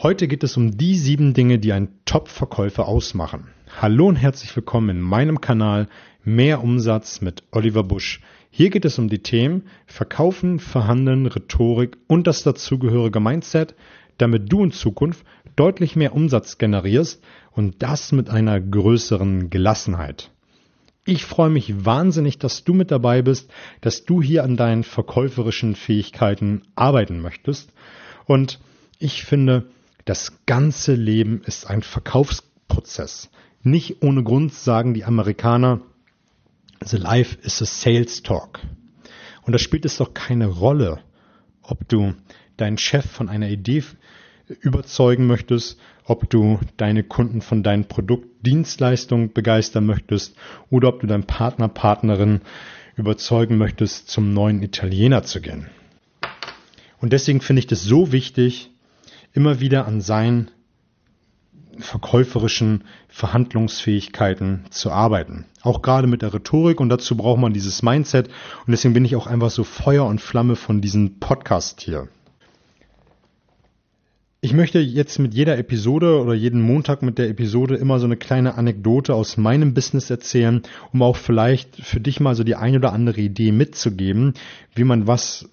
Heute geht es um die sieben Dinge, die einen Top-Verkäufer ausmachen. Hallo und herzlich willkommen in meinem Kanal Mehr Umsatz mit Oliver Busch. Hier geht es um die Themen Verkaufen, Verhandeln, Rhetorik und das dazugehörige Mindset, damit du in Zukunft deutlich mehr Umsatz generierst und das mit einer größeren Gelassenheit. Ich freue mich wahnsinnig, dass du mit dabei bist, dass du hier an deinen verkäuferischen Fähigkeiten arbeiten möchtest. Und ich finde, das ganze Leben ist ein Verkaufsprozess. Nicht ohne Grund sagen die Amerikaner, The life is a sales talk. Und da spielt es doch keine Rolle, ob du deinen Chef von einer Idee überzeugen möchtest, ob du deine Kunden von deinen Produktdienstleistungen begeistern möchtest oder ob du deinen Partner, Partnerin überzeugen möchtest, zum neuen Italiener zu gehen. Und deswegen finde ich das so wichtig, immer wieder an seinen verkäuferischen Verhandlungsfähigkeiten zu arbeiten. Auch gerade mit der Rhetorik und dazu braucht man dieses Mindset und deswegen bin ich auch einfach so Feuer und Flamme von diesem Podcast hier. Ich möchte jetzt mit jeder Episode oder jeden Montag mit der Episode immer so eine kleine Anekdote aus meinem Business erzählen, um auch vielleicht für dich mal so die ein oder andere Idee mitzugeben, wie man was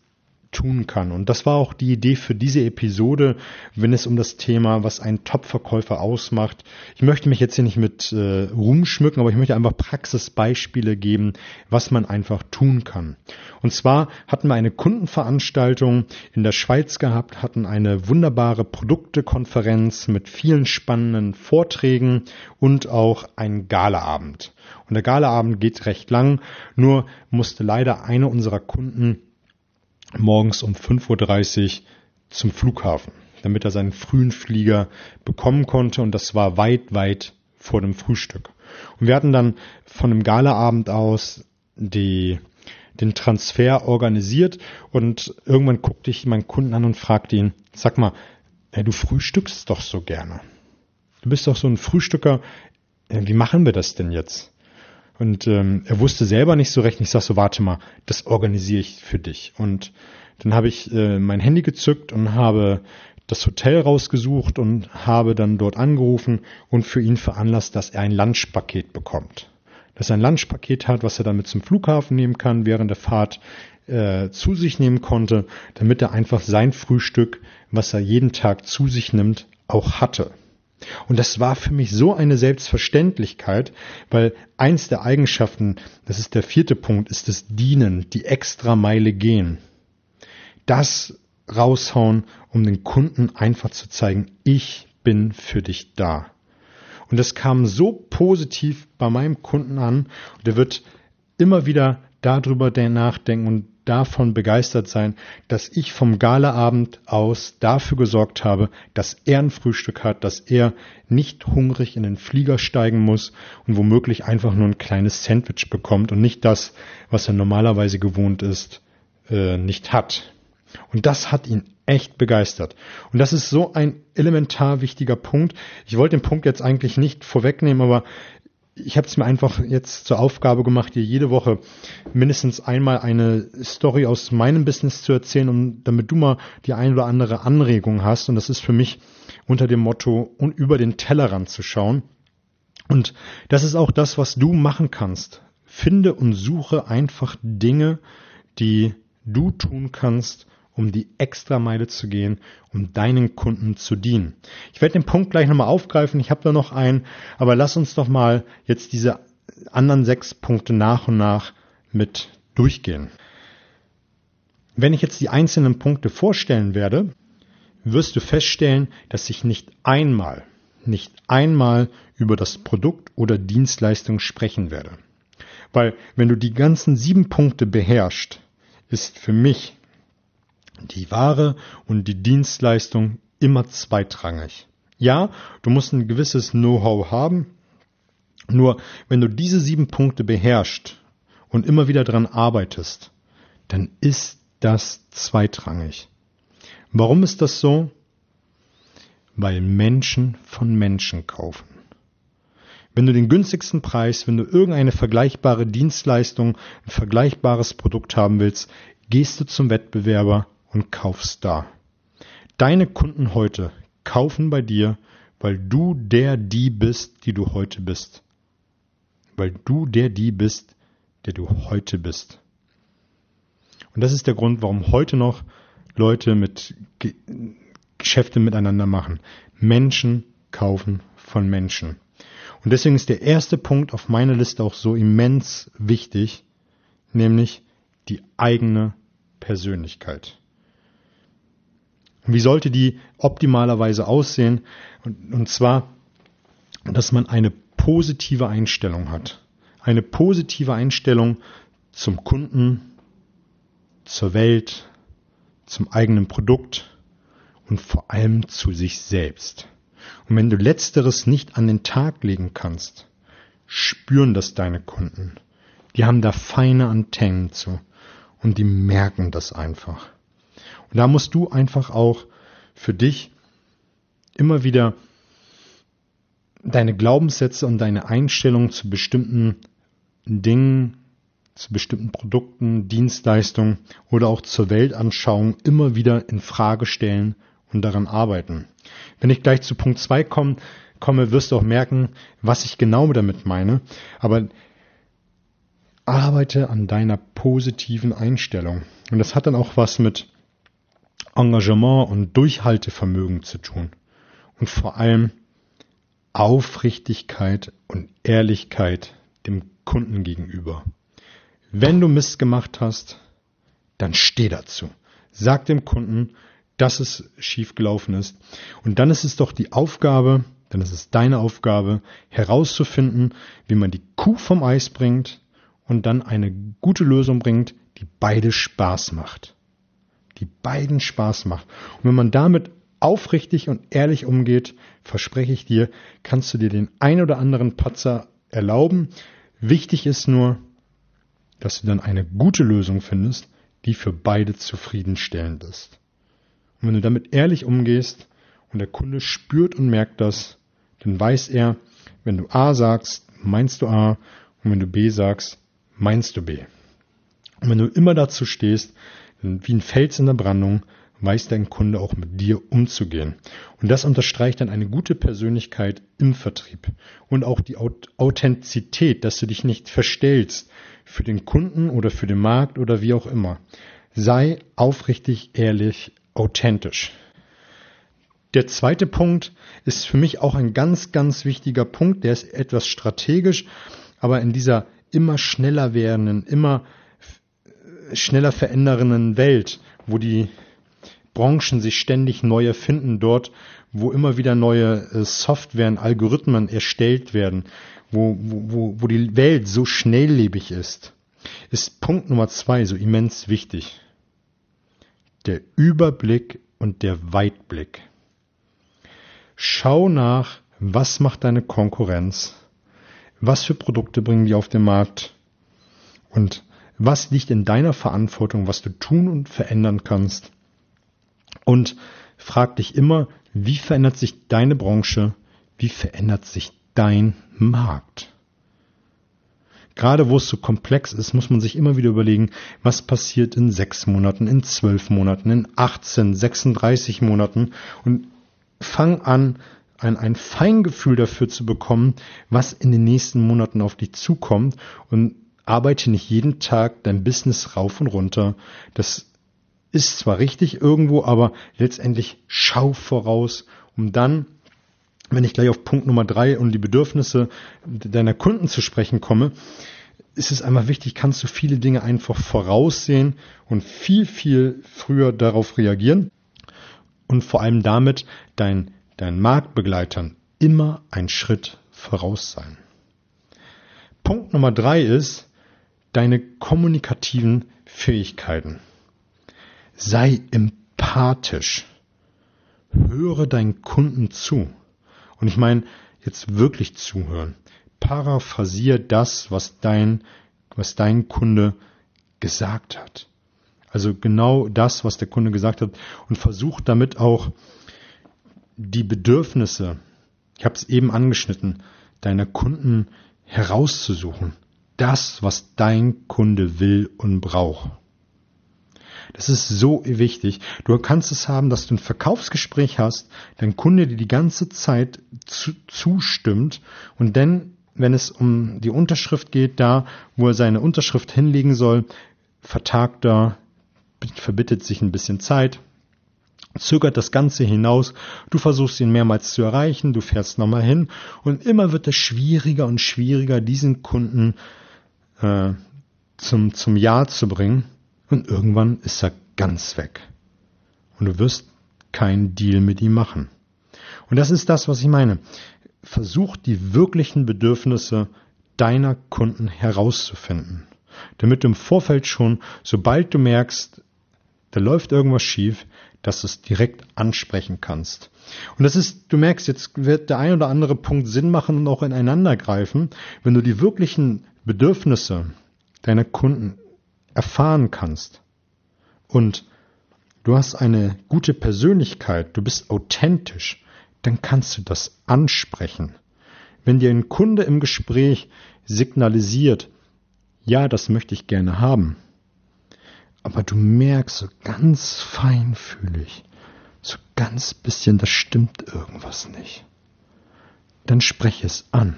tun kann. Und das war auch die Idee für diese Episode, wenn es um das Thema, was ein Top-Verkäufer ausmacht. Ich möchte mich jetzt hier nicht mit äh, Ruhm schmücken, aber ich möchte einfach Praxisbeispiele geben, was man einfach tun kann. Und zwar hatten wir eine Kundenveranstaltung in der Schweiz gehabt, hatten eine wunderbare Produktekonferenz mit vielen spannenden Vorträgen und auch einen Galaabend. Und der Galaabend geht recht lang, nur musste leider eine unserer Kunden morgens um 5.30 Uhr zum Flughafen, damit er seinen frühen Flieger bekommen konnte. Und das war weit, weit vor dem Frühstück. Und wir hatten dann von dem Galaabend aus die, den Transfer organisiert und irgendwann guckte ich meinen Kunden an und fragte ihn, sag mal, ey, du frühstückst doch so gerne. Du bist doch so ein Frühstücker. Wie machen wir das denn jetzt? Und ähm, er wusste selber nicht so recht. Ich sag so, warte mal, das organisiere ich für dich. Und dann habe ich äh, mein Handy gezückt und habe das Hotel rausgesucht und habe dann dort angerufen und für ihn veranlasst, dass er ein Lunchpaket bekommt. Dass er ein Lunchpaket hat, was er damit zum Flughafen nehmen kann, während der Fahrt äh, zu sich nehmen konnte, damit er einfach sein Frühstück, was er jeden Tag zu sich nimmt, auch hatte. Und das war für mich so eine Selbstverständlichkeit, weil eins der Eigenschaften, das ist der vierte Punkt, ist das Dienen, die extra Meile gehen. Das raushauen, um den Kunden einfach zu zeigen, ich bin für dich da. Und das kam so positiv bei meinem Kunden an und er wird immer wieder darüber nachdenken und davon begeistert sein, dass ich vom Galaabend aus dafür gesorgt habe, dass er ein Frühstück hat, dass er nicht hungrig in den Flieger steigen muss und womöglich einfach nur ein kleines Sandwich bekommt und nicht das, was er normalerweise gewohnt ist, äh, nicht hat. Und das hat ihn echt begeistert. Und das ist so ein elementar wichtiger Punkt. Ich wollte den Punkt jetzt eigentlich nicht vorwegnehmen, aber ich habe es mir einfach jetzt zur Aufgabe gemacht, dir jede Woche mindestens einmal eine Story aus meinem Business zu erzählen, um, damit du mal die ein oder andere Anregung hast. Und das ist für mich unter dem Motto, und über den Tellerrand zu schauen. Und das ist auch das, was du machen kannst. Finde und suche einfach Dinge, die du tun kannst, um die Extrameile zu gehen, um deinen Kunden zu dienen. Ich werde den Punkt gleich nochmal aufgreifen, ich habe da noch einen, aber lass uns doch mal jetzt diese anderen sechs Punkte nach und nach mit durchgehen. Wenn ich jetzt die einzelnen Punkte vorstellen werde, wirst du feststellen, dass ich nicht einmal, nicht einmal über das Produkt oder Dienstleistung sprechen werde. Weil wenn du die ganzen sieben Punkte beherrschst, ist für mich die Ware und die Dienstleistung immer zweitrangig. Ja, du musst ein gewisses Know-how haben, nur wenn du diese sieben Punkte beherrschst und immer wieder dran arbeitest, dann ist das zweitrangig. Warum ist das so? Weil Menschen von Menschen kaufen. Wenn du den günstigsten Preis, wenn du irgendeine vergleichbare Dienstleistung, ein vergleichbares Produkt haben willst, gehst du zum Wettbewerber und kaufst da. Deine Kunden heute kaufen bei dir, weil du der die bist, die du heute bist. Weil du der die bist, der du heute bist. Und das ist der Grund, warum heute noch Leute mit Ge Geschäfte miteinander machen. Menschen kaufen von Menschen. Und deswegen ist der erste Punkt auf meiner Liste auch so immens wichtig, nämlich die eigene Persönlichkeit. Wie sollte die optimalerweise aussehen? Und, und zwar, dass man eine positive Einstellung hat. Eine positive Einstellung zum Kunden, zur Welt, zum eigenen Produkt und vor allem zu sich selbst. Und wenn du letzteres nicht an den Tag legen kannst, spüren das deine Kunden. Die haben da feine Antennen zu und die merken das einfach. Und da musst du einfach auch für dich immer wieder deine Glaubenssätze und deine Einstellung zu bestimmten Dingen, zu bestimmten Produkten, Dienstleistungen oder auch zur Weltanschauung immer wieder in Frage stellen und daran arbeiten. Wenn ich gleich zu Punkt 2 komme, komme, wirst du auch merken, was ich genau damit meine. Aber arbeite an deiner positiven Einstellung. Und das hat dann auch was mit Engagement und Durchhaltevermögen zu tun. Und vor allem Aufrichtigkeit und Ehrlichkeit dem Kunden gegenüber. Wenn du Mist gemacht hast, dann steh dazu. Sag dem Kunden, dass es schiefgelaufen ist. Und dann ist es doch die Aufgabe, dann ist es deine Aufgabe, herauszufinden, wie man die Kuh vom Eis bringt und dann eine gute Lösung bringt, die beide Spaß macht. Die beiden Spaß macht. Und wenn man damit aufrichtig und ehrlich umgeht, verspreche ich dir, kannst du dir den ein oder anderen Patzer erlauben. Wichtig ist nur, dass du dann eine gute Lösung findest, die für beide zufriedenstellend ist. Und wenn du damit ehrlich umgehst und der Kunde spürt und merkt das, dann weiß er, wenn du A sagst, meinst du A und wenn du B sagst, meinst du B. Und wenn du immer dazu stehst, wie ein Fels in der Brandung, weiß dein Kunde auch mit dir umzugehen. Und das unterstreicht dann eine gute Persönlichkeit im Vertrieb und auch die Authentizität, dass du dich nicht verstellst für den Kunden oder für den Markt oder wie auch immer. Sei aufrichtig, ehrlich, authentisch. Der zweite Punkt ist für mich auch ein ganz, ganz wichtiger Punkt. Der ist etwas strategisch, aber in dieser immer schneller werdenden, immer schneller verändernden Welt, wo die Branchen sich ständig neu erfinden, dort, wo immer wieder neue äh, Software, Algorithmen erstellt werden, wo, wo, wo die Welt so schnelllebig ist, ist Punkt Nummer zwei so immens wichtig. Der Überblick und der Weitblick. Schau nach, was macht deine Konkurrenz, was für Produkte bringen die auf den Markt? Und was liegt in deiner Verantwortung, was du tun und verändern kannst. Und frag dich immer, wie verändert sich deine Branche, wie verändert sich dein Markt. Gerade wo es so komplex ist, muss man sich immer wieder überlegen, was passiert in sechs Monaten, in zwölf Monaten, in 18, 36 Monaten und fang an, ein, ein Feingefühl dafür zu bekommen, was in den nächsten Monaten auf dich zukommt und arbeite nicht jeden Tag dein Business rauf und runter. Das ist zwar richtig irgendwo, aber letztendlich schau voraus, um dann wenn ich gleich auf Punkt Nummer drei und die Bedürfnisse deiner Kunden zu sprechen komme, ist es einmal wichtig, kannst du viele Dinge einfach voraussehen und viel, viel früher darauf reagieren und vor allem damit dein, dein Marktbegleitern immer ein Schritt voraus sein. Punkt Nummer drei ist deine kommunikativen Fähigkeiten. Sei empathisch. Höre deinen Kunden zu. Und ich meine, jetzt wirklich zuhören. Paraphrasier das, was dein, was dein Kunde gesagt hat. Also genau das, was der Kunde gesagt hat und versuch damit auch die Bedürfnisse, ich habe es eben angeschnitten, deiner Kunden herauszusuchen. Das, was dein Kunde will und braucht. Das ist so wichtig. Du kannst es haben, dass du ein Verkaufsgespräch hast, dein Kunde dir die ganze Zeit zu, zustimmt und dann, wenn es um die Unterschrift geht, da, wo er seine Unterschrift hinlegen soll, vertagt er, verbittet sich ein bisschen Zeit, zögert das Ganze hinaus, du versuchst ihn mehrmals zu erreichen, du fährst nochmal hin und immer wird es schwieriger und schwieriger, diesen Kunden äh, zum, zum Ja zu bringen und irgendwann ist er ganz weg. Und du wirst keinen Deal mit ihm machen. Und das ist das, was ich meine. Versuch die wirklichen Bedürfnisse deiner Kunden herauszufinden. Damit du im Vorfeld schon, sobald du merkst, da läuft irgendwas schief, dass du es direkt ansprechen kannst. Und das ist, du merkst, jetzt wird der ein oder andere Punkt Sinn machen und auch ineinander greifen, wenn du die wirklichen Bedürfnisse deiner Kunden erfahren kannst und du hast eine gute Persönlichkeit, du bist authentisch, dann kannst du das ansprechen. Wenn dir ein Kunde im Gespräch signalisiert, ja, das möchte ich gerne haben, aber du merkst so ganz feinfühlig, so ganz bisschen, das stimmt irgendwas nicht. Dann spreche es an.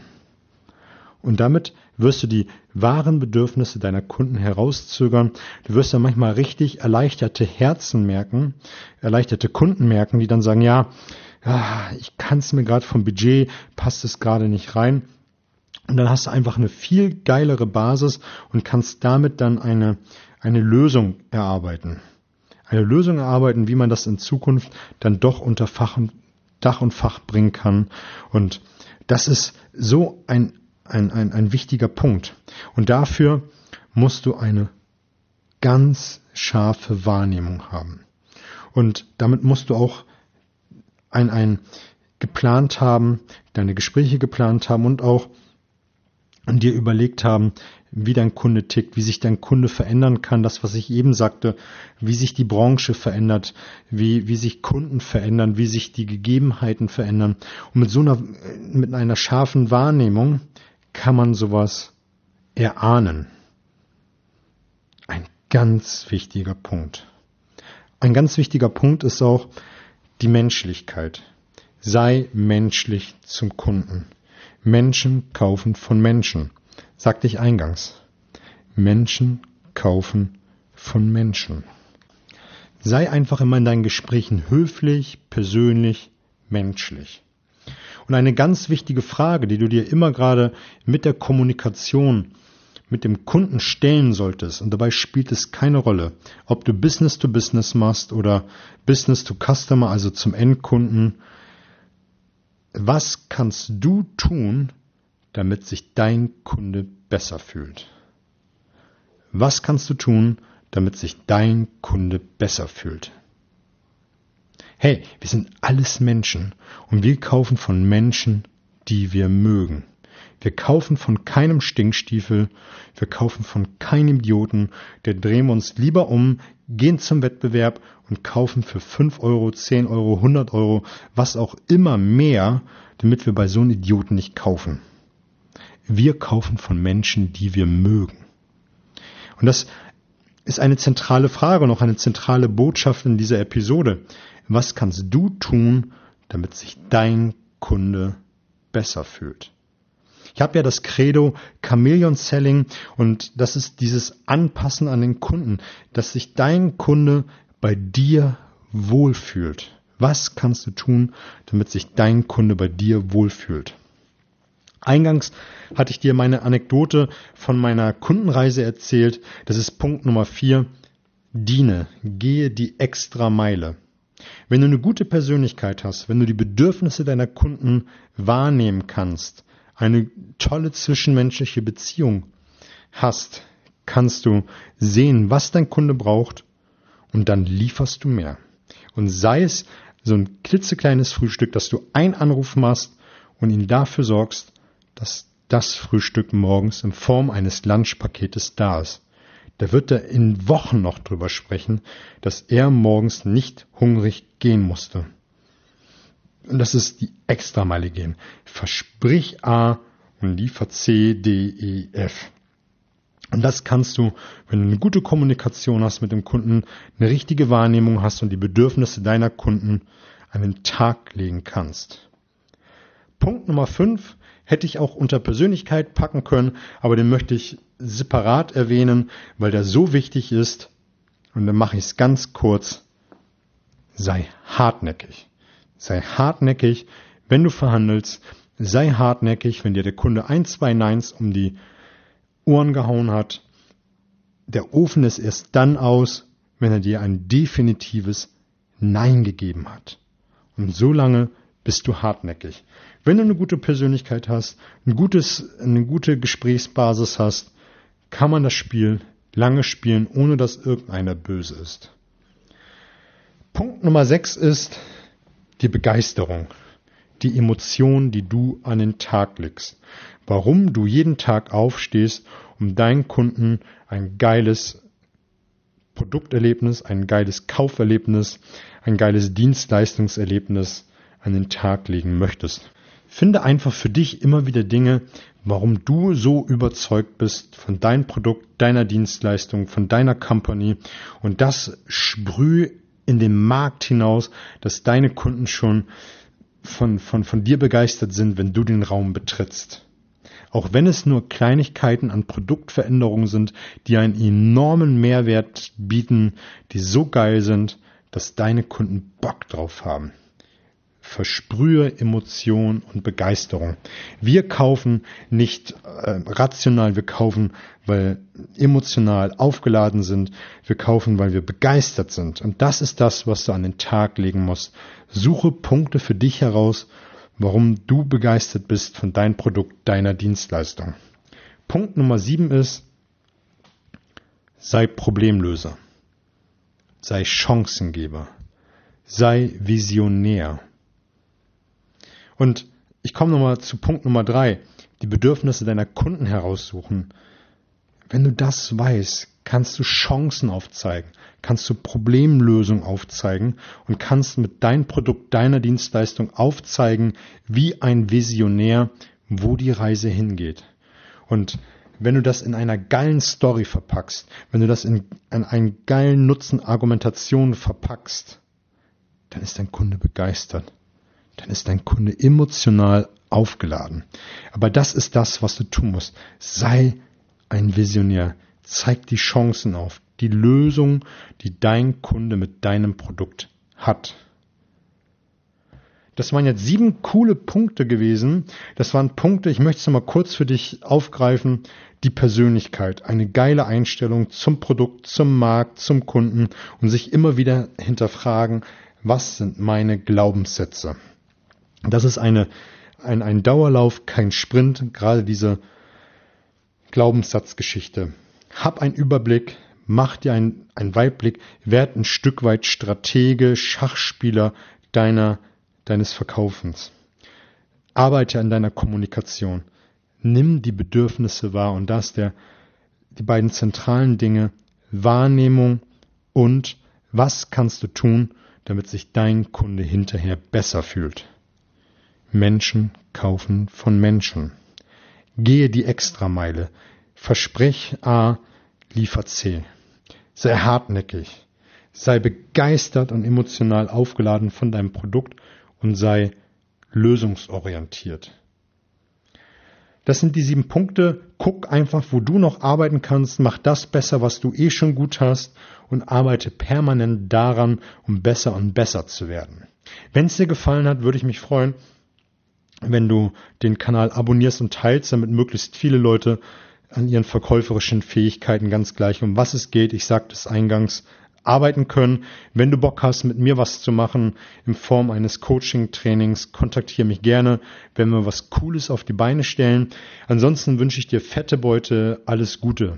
Und damit wirst du die wahren Bedürfnisse deiner Kunden herauszögern. Du wirst ja manchmal richtig erleichterte Herzen merken, erleichterte Kunden merken, die dann sagen, ja, ja ich kann es mir gerade vom Budget, passt es gerade nicht rein. Und dann hast du einfach eine viel geilere Basis und kannst damit dann eine eine Lösung erarbeiten. Eine Lösung erarbeiten, wie man das in Zukunft dann doch unter Fach und, Dach und Fach bringen kann. Und das ist so ein, ein, ein, ein wichtiger Punkt. Und dafür musst du eine ganz scharfe Wahrnehmung haben. Und damit musst du auch ein, ein geplant haben, deine Gespräche geplant haben und auch dir überlegt haben, wie dein Kunde tickt, wie sich dein Kunde verändern kann, das, was ich eben sagte, wie sich die Branche verändert, wie, wie sich Kunden verändern, wie sich die Gegebenheiten verändern. Und mit so einer, mit einer scharfen Wahrnehmung kann man sowas erahnen. Ein ganz wichtiger Punkt. Ein ganz wichtiger Punkt ist auch die Menschlichkeit. Sei menschlich zum Kunden. Menschen kaufen von Menschen sagte ich eingangs. Menschen kaufen von Menschen. Sei einfach immer in deinen Gesprächen höflich, persönlich, menschlich. Und eine ganz wichtige Frage, die du dir immer gerade mit der Kommunikation mit dem Kunden stellen solltest, und dabei spielt es keine Rolle, ob du Business to Business machst oder Business to Customer, also zum Endkunden, was kannst du tun, damit sich dein Kunde besser fühlt? Was kannst du tun, damit sich dein Kunde besser fühlt? Hey, wir sind alles Menschen und wir kaufen von Menschen, die wir mögen. Wir kaufen von keinem Stinkstiefel, wir kaufen von keinem Idioten, der drehen wir uns lieber um, gehen zum Wettbewerb und kaufen für 5 Euro, 10 Euro, 100 Euro, was auch immer mehr, damit wir bei so einem Idioten nicht kaufen. Wir kaufen von Menschen, die wir mögen. Und das ist eine zentrale Frage und auch eine zentrale Botschaft in dieser Episode. Was kannst du tun, damit sich dein Kunde besser fühlt? Ich habe ja das Credo Chameleon Selling und das ist dieses Anpassen an den Kunden, dass sich dein Kunde bei dir wohlfühlt. Was kannst du tun, damit sich dein Kunde bei dir wohlfühlt? Eingangs hatte ich dir meine Anekdote von meiner Kundenreise erzählt. Das ist Punkt Nummer vier. Diene, gehe die extra Meile. Wenn du eine gute Persönlichkeit hast, wenn du die Bedürfnisse deiner Kunden wahrnehmen kannst, eine tolle zwischenmenschliche Beziehung hast, kannst du sehen, was dein Kunde braucht und dann lieferst du mehr. Und sei es so ein klitzekleines Frühstück, dass du einen Anruf machst und ihn dafür sorgst, dass das Frühstück morgens in Form eines Lunchpaketes da ist. Da wird er in Wochen noch drüber sprechen, dass er morgens nicht hungrig gehen musste. Und das ist die Extrameile gehen. Versprich A und liefer C, D, E, F. Und das kannst du, wenn du eine gute Kommunikation hast mit dem Kunden, eine richtige Wahrnehmung hast und die Bedürfnisse deiner Kunden an den Tag legen kannst. Punkt Nummer fünf hätte ich auch unter Persönlichkeit packen können, aber den möchte ich separat erwähnen, weil der so wichtig ist. Und dann mache ich es ganz kurz. Sei hartnäckig. Sei hartnäckig, wenn du verhandelst. Sei hartnäckig, wenn dir der Kunde ein, zwei Neins um die Ohren gehauen hat. Der Ofen ist erst dann aus, wenn er dir ein definitives Nein gegeben hat. Und so lange bist du hartnäckig. Wenn du eine gute Persönlichkeit hast, ein gutes, eine gute Gesprächsbasis hast, kann man das Spiel lange spielen, ohne dass irgendeiner böse ist. Punkt Nummer 6 ist die Begeisterung, die Emotion, die du an den Tag legst. Warum du jeden Tag aufstehst, um deinen Kunden ein geiles Produkterlebnis, ein geiles Kauferlebnis, ein geiles Dienstleistungserlebnis an den Tag legen möchtest. Finde einfach für dich immer wieder Dinge, warum du so überzeugt bist von deinem Produkt, deiner Dienstleistung, von deiner Company und das sprüh in den Markt hinaus, dass deine Kunden schon von, von, von dir begeistert sind, wenn du den Raum betrittst. Auch wenn es nur Kleinigkeiten an Produktveränderungen sind, die einen enormen Mehrwert bieten, die so geil sind, dass deine Kunden Bock drauf haben versprühe Emotion und Begeisterung. Wir kaufen nicht äh, rational, wir kaufen, weil emotional aufgeladen sind. Wir kaufen, weil wir begeistert sind. Und das ist das, was du an den Tag legen musst. Suche Punkte für dich heraus, warum du begeistert bist von deinem Produkt, deiner Dienstleistung. Punkt Nummer sieben ist, sei Problemlöser. Sei Chancengeber. Sei Visionär. Und ich komme nochmal zu Punkt Nummer drei, die Bedürfnisse deiner Kunden heraussuchen. Wenn du das weißt, kannst du Chancen aufzeigen, kannst du Problemlösungen aufzeigen und kannst mit deinem Produkt, deiner Dienstleistung aufzeigen, wie ein Visionär, wo die Reise hingeht. Und wenn du das in einer geilen Story verpackst, wenn du das in, in einen geilen Nutzen Argumentation verpackst, dann ist dein Kunde begeistert dann ist dein Kunde emotional aufgeladen. Aber das ist das, was du tun musst. Sei ein Visionär. Zeig die Chancen auf, die Lösung, die dein Kunde mit deinem Produkt hat. Das waren jetzt sieben coole Punkte gewesen. Das waren Punkte, ich möchte es nochmal kurz für dich aufgreifen. Die Persönlichkeit, eine geile Einstellung zum Produkt, zum Markt, zum Kunden und sich immer wieder hinterfragen, was sind meine Glaubenssätze? Das ist eine, ein, ein Dauerlauf, kein Sprint, gerade diese Glaubenssatzgeschichte. Hab einen Überblick, mach dir einen, einen Weitblick, werd ein Stück weit Stratege, Schachspieler deiner, deines Verkaufens. Arbeite an deiner Kommunikation. Nimm die Bedürfnisse wahr und das der, die beiden zentralen Dinge, Wahrnehmung und was kannst du tun, damit sich dein Kunde hinterher besser fühlt. Menschen kaufen von Menschen. Gehe die Extrameile. Versprich A, liefer C. Sei hartnäckig. Sei begeistert und emotional aufgeladen von deinem Produkt und sei lösungsorientiert. Das sind die sieben Punkte. Guck einfach, wo du noch arbeiten kannst. Mach das besser, was du eh schon gut hast und arbeite permanent daran, um besser und besser zu werden. Wenn es dir gefallen hat, würde ich mich freuen, wenn du den Kanal abonnierst und teilst, damit möglichst viele Leute an ihren verkäuferischen Fähigkeiten ganz gleich, um was es geht, ich sagte es eingangs, arbeiten können. Wenn du Bock hast, mit mir was zu machen in Form eines Coaching-Trainings, kontaktiere mich gerne, wenn wir was Cooles auf die Beine stellen. Ansonsten wünsche ich dir fette Beute, alles Gute.